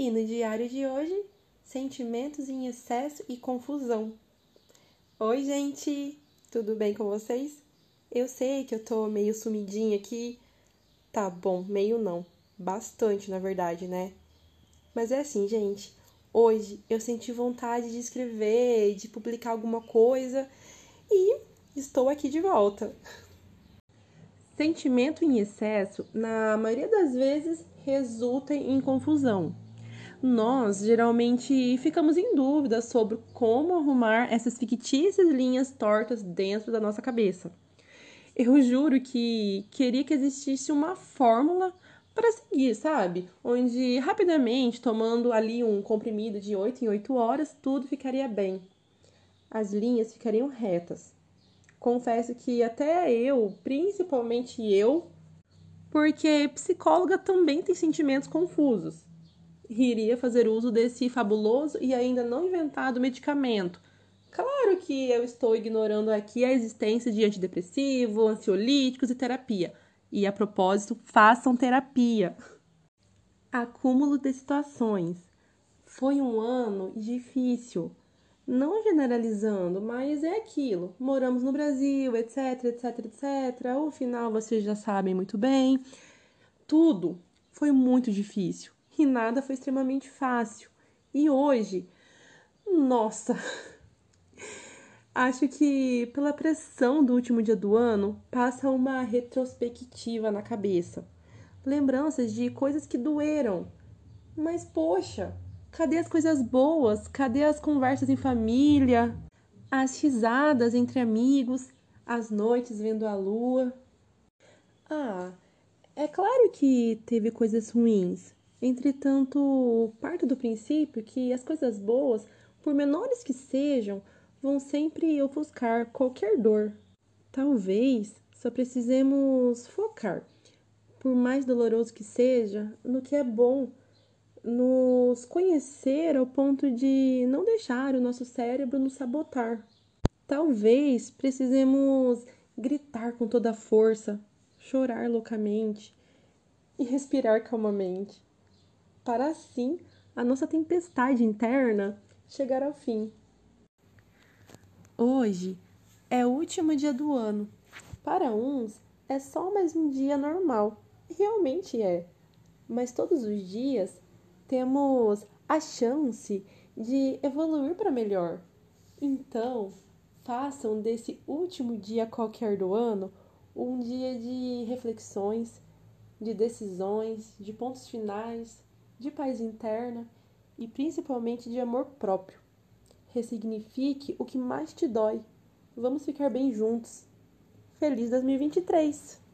E no diário de hoje, sentimentos em excesso e confusão. Oi, gente! Tudo bem com vocês? Eu sei que eu tô meio sumidinha aqui. Tá bom, meio não. Bastante, na verdade, né? Mas é assim, gente. Hoje eu senti vontade de escrever, de publicar alguma coisa e estou aqui de volta. Sentimento em excesso, na maioria das vezes, resulta em confusão nós geralmente ficamos em dúvida sobre como arrumar essas fictícias linhas tortas dentro da nossa cabeça. Eu juro que queria que existisse uma fórmula para seguir, sabe? Onde rapidamente, tomando ali um comprimido de 8 em 8 horas, tudo ficaria bem. As linhas ficariam retas. Confesso que até eu, principalmente eu, porque psicóloga também tem sentimentos confusos iria fazer uso desse fabuloso e ainda não inventado medicamento. Claro que eu estou ignorando aqui a existência de antidepressivo, ansiolíticos e terapia. E a propósito, façam terapia. Acúmulo de situações. Foi um ano difícil. Não generalizando, mas é aquilo. Moramos no Brasil, etc, etc, etc. O final vocês já sabem muito bem. Tudo foi muito difícil e nada foi extremamente fácil. E hoje, nossa, acho que pela pressão do último dia do ano, passa uma retrospectiva na cabeça. Lembranças de coisas que doeram. Mas poxa, cadê as coisas boas? Cadê as conversas em família? As risadas entre amigos? As noites vendo a lua? Ah, é claro que teve coisas ruins, Entretanto, parto do princípio que as coisas boas, por menores que sejam, vão sempre ofuscar qualquer dor. Talvez só precisemos focar, por mais doloroso que seja, no que é bom, nos conhecer ao ponto de não deixar o nosso cérebro nos sabotar. Talvez precisemos gritar com toda a força, chorar loucamente e respirar calmamente para assim a nossa tempestade interna chegar ao fim. Hoje é o último dia do ano. Para uns é só mais um dia normal. Realmente é. Mas todos os dias temos a chance de evoluir para melhor. Então, façam desse último dia qualquer do ano um dia de reflexões, de decisões, de pontos finais, de paz interna e principalmente de amor próprio. Ressignifique o que mais te dói. Vamos ficar bem juntos. Feliz 2023!